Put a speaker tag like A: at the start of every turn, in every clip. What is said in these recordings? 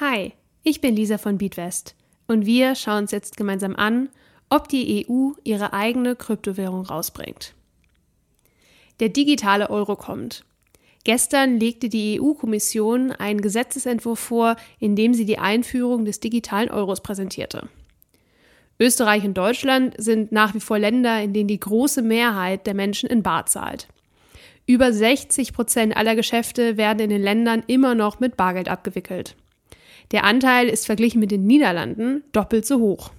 A: Hi, ich bin Lisa von Beatwest und wir schauen uns jetzt gemeinsam an, ob die EU ihre eigene Kryptowährung rausbringt. Der digitale Euro kommt. Gestern legte die EU-Kommission einen Gesetzesentwurf vor, in dem sie die Einführung des digitalen Euros präsentierte. Österreich und Deutschland sind nach wie vor Länder, in denen die große Mehrheit der Menschen in Bar zahlt. Über 60 Prozent aller Geschäfte werden in den Ländern immer noch mit Bargeld abgewickelt. Der Anteil ist verglichen mit den Niederlanden doppelt so hoch.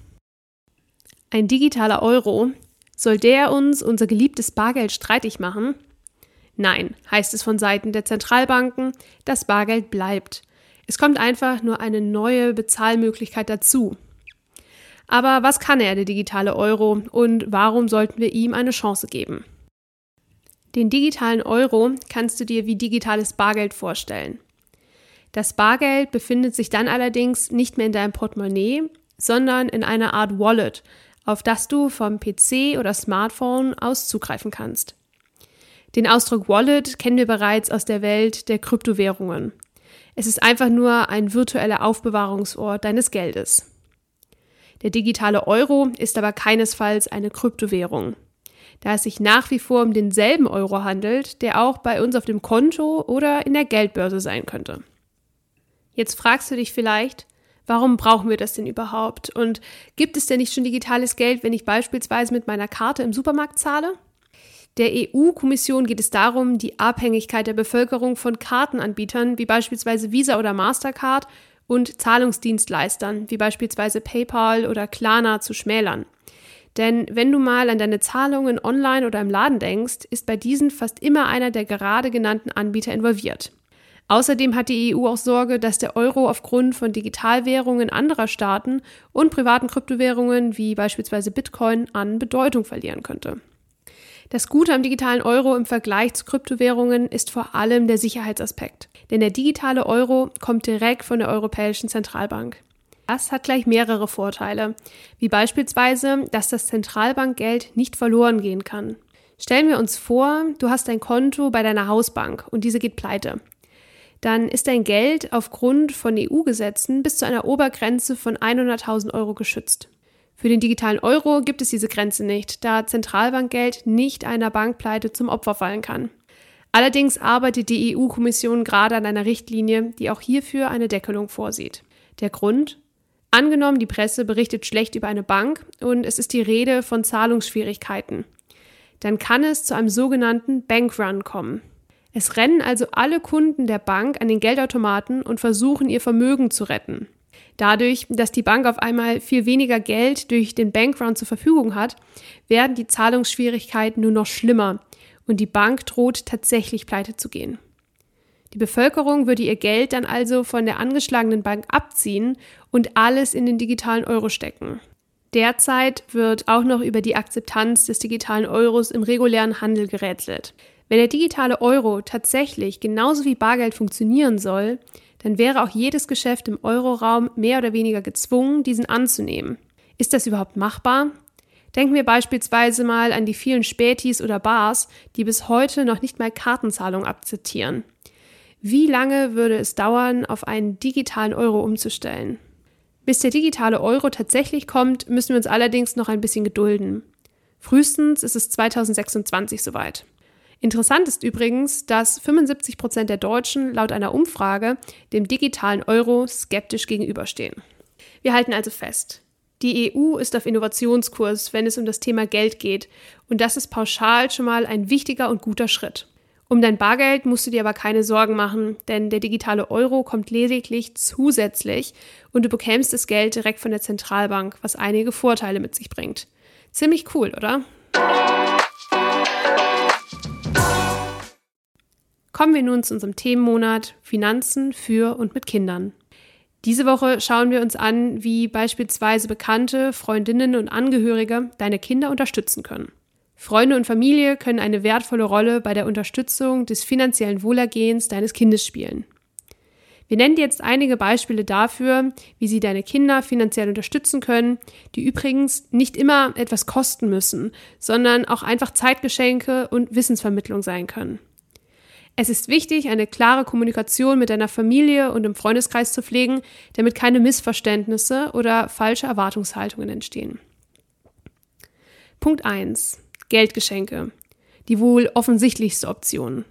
A: Ein digitaler Euro, soll der uns unser geliebtes Bargeld streitig machen? Nein, heißt es von Seiten der Zentralbanken, das Bargeld bleibt. Es kommt einfach nur eine neue Bezahlmöglichkeit dazu. Aber was kann er, der digitale Euro, und warum sollten wir ihm eine Chance geben? Den digitalen Euro kannst du dir wie digitales Bargeld vorstellen. Das Bargeld befindet sich dann allerdings nicht mehr in deinem Portemonnaie, sondern in einer Art Wallet, auf das du vom PC oder Smartphone aus zugreifen kannst. Den Ausdruck Wallet kennen wir bereits aus der Welt der Kryptowährungen. Es ist einfach nur ein virtueller Aufbewahrungsort deines Geldes. Der digitale Euro ist aber keinesfalls eine Kryptowährung, da es sich nach wie vor um denselben Euro handelt, der auch bei uns auf dem Konto oder in der Geldbörse sein könnte. Jetzt fragst du dich vielleicht, warum brauchen wir das denn überhaupt? Und gibt es denn nicht schon digitales Geld, wenn ich beispielsweise mit meiner Karte im Supermarkt zahle? Der EU-Kommission geht es darum, die Abhängigkeit der Bevölkerung von Kartenanbietern wie beispielsweise Visa oder Mastercard und Zahlungsdienstleistern wie beispielsweise PayPal oder Klarna zu schmälern. Denn wenn du mal an deine Zahlungen online oder im Laden denkst, ist bei diesen fast immer einer der gerade genannten Anbieter involviert. Außerdem hat die EU auch Sorge, dass der Euro aufgrund von Digitalwährungen anderer Staaten und privaten Kryptowährungen wie beispielsweise Bitcoin an Bedeutung verlieren könnte. Das Gute am digitalen Euro im Vergleich zu Kryptowährungen ist vor allem der Sicherheitsaspekt. Denn der digitale Euro kommt direkt von der Europäischen Zentralbank. Das hat gleich mehrere Vorteile, wie beispielsweise, dass das Zentralbankgeld nicht verloren gehen kann. Stellen wir uns vor, du hast ein Konto bei deiner Hausbank und diese geht pleite dann ist dein Geld aufgrund von EU-Gesetzen bis zu einer Obergrenze von 100.000 Euro geschützt. Für den digitalen Euro gibt es diese Grenze nicht, da Zentralbankgeld nicht einer Bankpleite zum Opfer fallen kann. Allerdings arbeitet die EU-Kommission gerade an einer Richtlinie, die auch hierfür eine Deckelung vorsieht. Der Grund? Angenommen, die Presse berichtet schlecht über eine Bank und es ist die Rede von Zahlungsschwierigkeiten. Dann kann es zu einem sogenannten Bankrun kommen. Es rennen also alle Kunden der Bank an den Geldautomaten und versuchen ihr Vermögen zu retten. Dadurch, dass die Bank auf einmal viel weniger Geld durch den Bankrun zur Verfügung hat, werden die Zahlungsschwierigkeiten nur noch schlimmer und die Bank droht tatsächlich pleite zu gehen. Die Bevölkerung würde ihr Geld dann also von der angeschlagenen Bank abziehen und alles in den digitalen Euro stecken. Derzeit wird auch noch über die Akzeptanz des digitalen Euros im regulären Handel gerätselt. Wenn der digitale Euro tatsächlich genauso wie Bargeld funktionieren soll, dann wäre auch jedes Geschäft im Euroraum mehr oder weniger gezwungen, diesen anzunehmen. Ist das überhaupt machbar? Denken wir beispielsweise mal an die vielen Spätis oder Bars, die bis heute noch nicht mal Kartenzahlung akzeptieren. Wie lange würde es dauern, auf einen digitalen Euro umzustellen? Bis der digitale Euro tatsächlich kommt, müssen wir uns allerdings noch ein bisschen gedulden. Frühestens ist es 2026 soweit. Interessant ist übrigens, dass 75 Prozent der Deutschen laut einer Umfrage dem digitalen Euro skeptisch gegenüberstehen. Wir halten also fest. Die EU ist auf Innovationskurs, wenn es um das Thema Geld geht, und das ist pauschal schon mal ein wichtiger und guter Schritt. Um dein Bargeld musst du dir aber keine Sorgen machen, denn der digitale Euro kommt lediglich zusätzlich und du bekämst das Geld direkt von der Zentralbank, was einige Vorteile mit sich bringt. Ziemlich cool, oder? Kommen wir nun zu unserem Themenmonat Finanzen für und mit Kindern. Diese Woche schauen wir uns an, wie beispielsweise Bekannte, Freundinnen und Angehörige deine Kinder unterstützen können. Freunde und Familie können eine wertvolle Rolle bei der Unterstützung des finanziellen Wohlergehens deines Kindes spielen. Wir nennen dir jetzt einige Beispiele dafür, wie sie deine Kinder finanziell unterstützen können, die übrigens nicht immer etwas kosten müssen, sondern auch einfach Zeitgeschenke und Wissensvermittlung sein können. Es ist wichtig, eine klare Kommunikation mit deiner Familie und im Freundeskreis zu pflegen, damit keine Missverständnisse oder falsche Erwartungshaltungen entstehen. Punkt 1. Geldgeschenke. Die wohl offensichtlichste Option.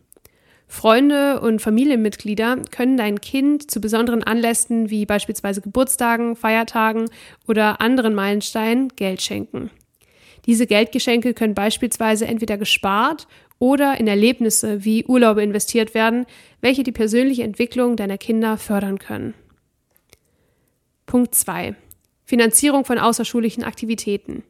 A: Freunde und Familienmitglieder können dein Kind zu besonderen Anlässen wie beispielsweise Geburtstagen, Feiertagen oder anderen Meilensteinen Geld schenken. Diese Geldgeschenke können beispielsweise entweder gespart oder in Erlebnisse wie Urlaube investiert werden, welche die persönliche Entwicklung deiner Kinder fördern können. Punkt 2. Finanzierung von außerschulischen Aktivitäten.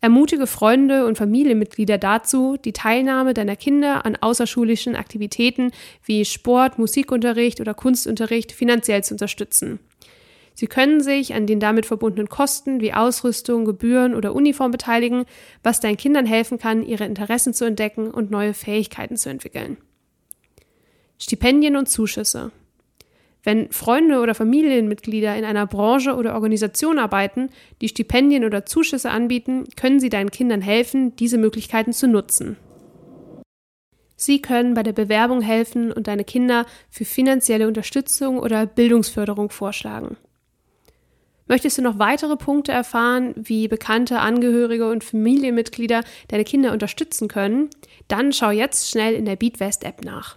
A: Ermutige Freunde und Familienmitglieder dazu, die Teilnahme deiner Kinder an außerschulischen Aktivitäten wie Sport, Musikunterricht oder Kunstunterricht finanziell zu unterstützen. Sie können sich an den damit verbundenen Kosten wie Ausrüstung, Gebühren oder Uniform beteiligen, was deinen Kindern helfen kann, ihre Interessen zu entdecken und neue Fähigkeiten zu entwickeln. Stipendien und Zuschüsse. Wenn Freunde oder Familienmitglieder in einer Branche oder Organisation arbeiten, die Stipendien oder Zuschüsse anbieten, können sie deinen Kindern helfen, diese Möglichkeiten zu nutzen. Sie können bei der Bewerbung helfen und deine Kinder für finanzielle Unterstützung oder Bildungsförderung vorschlagen. Möchtest du noch weitere Punkte erfahren, wie bekannte Angehörige und Familienmitglieder deine Kinder unterstützen können? Dann schau jetzt schnell in der BeatWest App nach.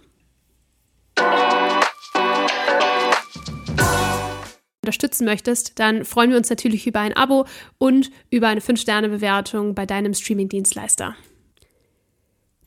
A: unterstützen möchtest, dann freuen wir uns natürlich über ein Abo und über eine 5-Sterne-Bewertung bei deinem Streaming-Dienstleister.